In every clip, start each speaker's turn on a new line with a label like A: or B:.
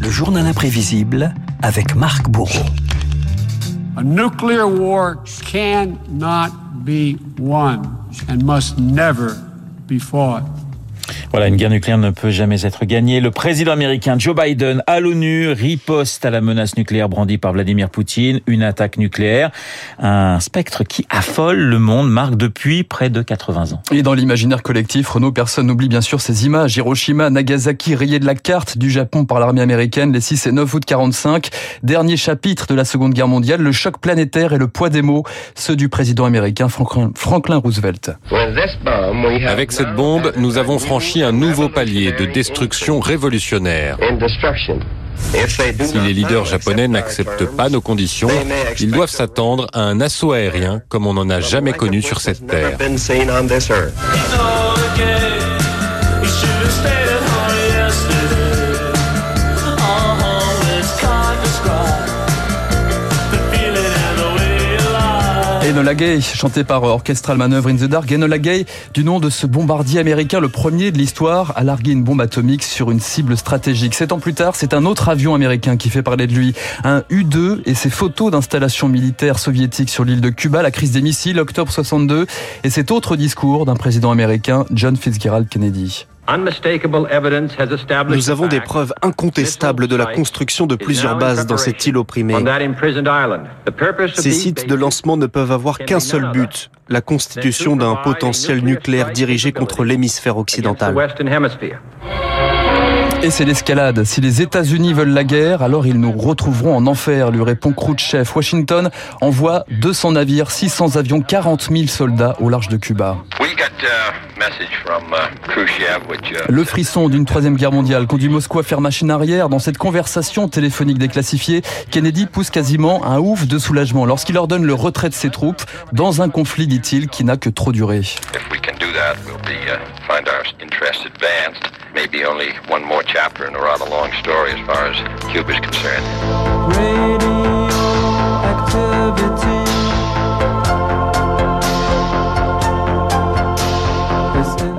A: Le journal imprévisible avec Marc Bourreau.
B: A nuclear war cannot be won and must never be fought.
C: Voilà, une guerre nucléaire ne peut jamais être gagnée. Le président américain Joe Biden à l'ONU riposte à la menace nucléaire brandie par Vladimir Poutine, une attaque nucléaire, un spectre qui affole le monde, marque depuis près de 80 ans.
D: Et dans l'imaginaire collectif, Renaud, personne n'oublie bien sûr ces images. Hiroshima, Nagasaki, rayées de la carte du Japon par l'armée américaine les 6 et 9 août 45. Dernier chapitre de la Seconde Guerre mondiale, le choc planétaire et le poids des mots, ceux du président américain Franklin Roosevelt.
E: Avec cette bombe, nous avons franchi un nouveau palier de destruction révolutionnaire. Si les leaders japonais n'acceptent pas nos conditions, ils doivent s'attendre à un assaut aérien comme on n'en a jamais connu sur cette terre.
D: Enola Gay, chanté par Orchestral Maneuver in the Dark. Enola Gay, du nom de ce bombardier américain, le premier de l'histoire à larguer une bombe atomique sur une cible stratégique. Sept ans plus tard, c'est un autre avion américain qui fait parler de lui. Un U-2 et ses photos d'installations militaires soviétiques sur l'île de Cuba, la crise des missiles, octobre 62, et cet autre discours d'un président américain, John Fitzgerald Kennedy.
F: Nous avons des preuves incontestables de la construction de plusieurs bases dans cette île opprimée. Ces sites de lancement ne peuvent avoir qu'un seul but, la constitution d'un potentiel nucléaire dirigé contre l'hémisphère occidental.
D: Et c'est l'escalade. Si les États-Unis veulent la guerre, alors ils nous retrouveront en enfer, lui répond Khrouchtchev. Washington envoie 200 navires, 600 avions, 40 000 soldats au large de Cuba. Le frisson d'une troisième guerre mondiale conduit Moscou à faire machine arrière. Dans cette conversation téléphonique déclassifiée, Kennedy pousse quasiment un ouf de soulagement lorsqu'il ordonne le retrait de ses troupes dans un conflit, dit-il, qui n'a que trop duré.
G: Maybe only one more chapter in a rather long story as far as Cuba's concerned.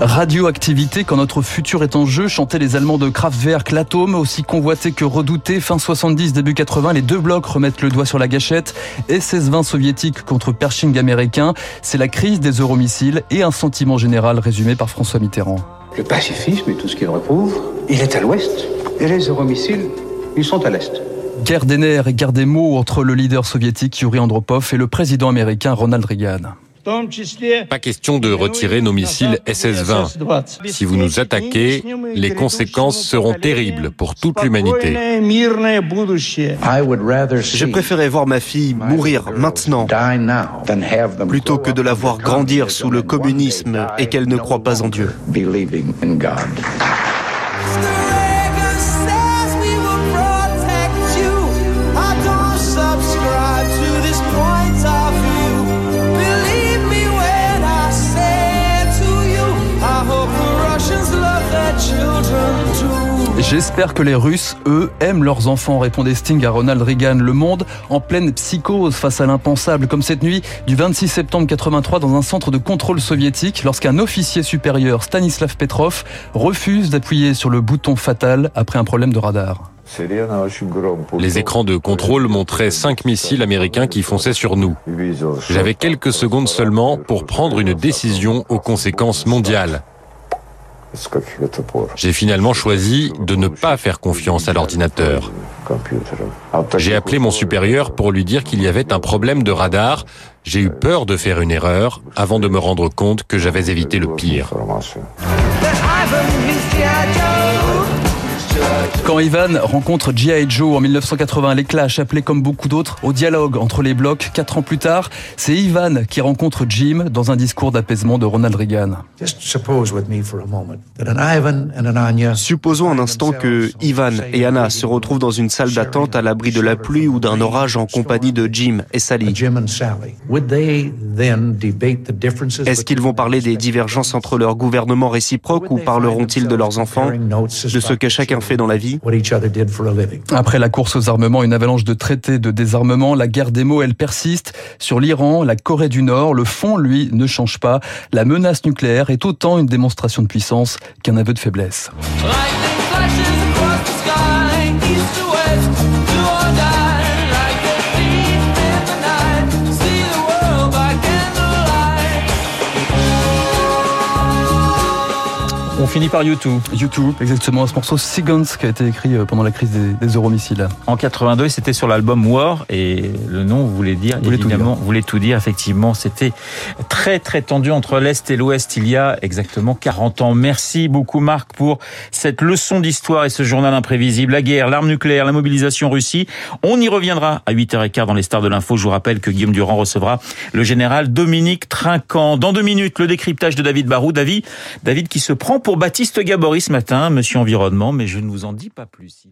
D: Radioactivité, quand notre futur est en jeu, chantaient les Allemands de Kraftwerk, l'atome, aussi convoité que redouté. Fin 70, début 80, les deux blocs remettent le doigt sur la gâchette. SS-20 soviétique contre Pershing américain. C'est la crise des euromissiles et un sentiment général résumé par François Mitterrand.
H: Le pacifisme et tout ce qu'il recouvre, il est à l'ouest. Et les euromissiles, ils sont à l'est.
D: Guerre des nerfs et guerre des mots entre le leader soviétique Yuri Andropov et le président américain Ronald Reagan.
E: Pas question de retirer nos missiles SS-20. Si vous nous attaquez, les conséquences seront terribles pour toute l'humanité.
F: J'ai préféré voir ma fille mourir maintenant plutôt que de la voir grandir sous le communisme et qu'elle ne croit pas en Dieu.
D: J'espère que les Russes, eux, aiment leurs enfants, répondait Sting à Ronald Reagan. Le monde en pleine psychose face à l'impensable, comme cette nuit du 26 septembre 83 dans un centre de contrôle soviétique, lorsqu'un officier supérieur, Stanislav Petrov, refuse d'appuyer sur le bouton fatal après un problème de radar.
E: Les écrans de contrôle montraient cinq missiles américains qui fonçaient sur nous. J'avais quelques secondes seulement pour prendre une décision aux conséquences mondiales. J'ai finalement choisi de ne pas faire confiance à l'ordinateur. J'ai appelé mon supérieur pour lui dire qu'il y avait un problème de radar. J'ai eu peur de faire une erreur avant de me rendre compte que j'avais évité le pire.
D: Quand Ivan rencontre G.I. Joe en 1980, les Clash, appelés comme beaucoup d'autres au dialogue entre les blocs, quatre ans plus tard, c'est Ivan qui rencontre Jim dans un discours d'apaisement de Ronald Reagan.
F: Supposons un instant que Ivan et Anna se retrouvent dans une salle d'attente à l'abri de la pluie ou d'un orage en compagnie de Jim et Sally. Est-ce qu'ils vont parler des divergences entre leurs gouvernements réciproques ou parleront-ils de leurs enfants, de ce que chacun fait dans la vie
D: Après la course aux armements, une avalanche de traités de désarmement, la guerre des mots, elle persiste. Sur l'Iran, la Corée du Nord, le fond, lui, ne change pas. La menace nucléaire est autant une démonstration de puissance qu'un aveu de faiblesse.
C: Finit par YouTube.
D: YouTube, exactement. Ce morceau Seconds qui a été écrit euh, pendant la crise des, des euromissiles.
C: En 82, c'était sur l'album War et le nom voulait dire
D: Voulait tout
C: évidemment voulait tout dire. Effectivement, c'était très très tendu entre l'est et l'ouest il y a exactement 40 ans. Merci beaucoup Marc pour cette leçon d'histoire et ce journal imprévisible. La guerre, l'arme nucléaire, la mobilisation Russie. On y reviendra à 8h15 dans les stars de l'info. Je vous rappelle que Guillaume Durand recevra le général Dominique Trinquant. Dans deux minutes, le décryptage de David Barou. David, David qui se prend pour Baptiste Gabory ce matin, monsieur environnement, mais je ne vous en dis pas plus.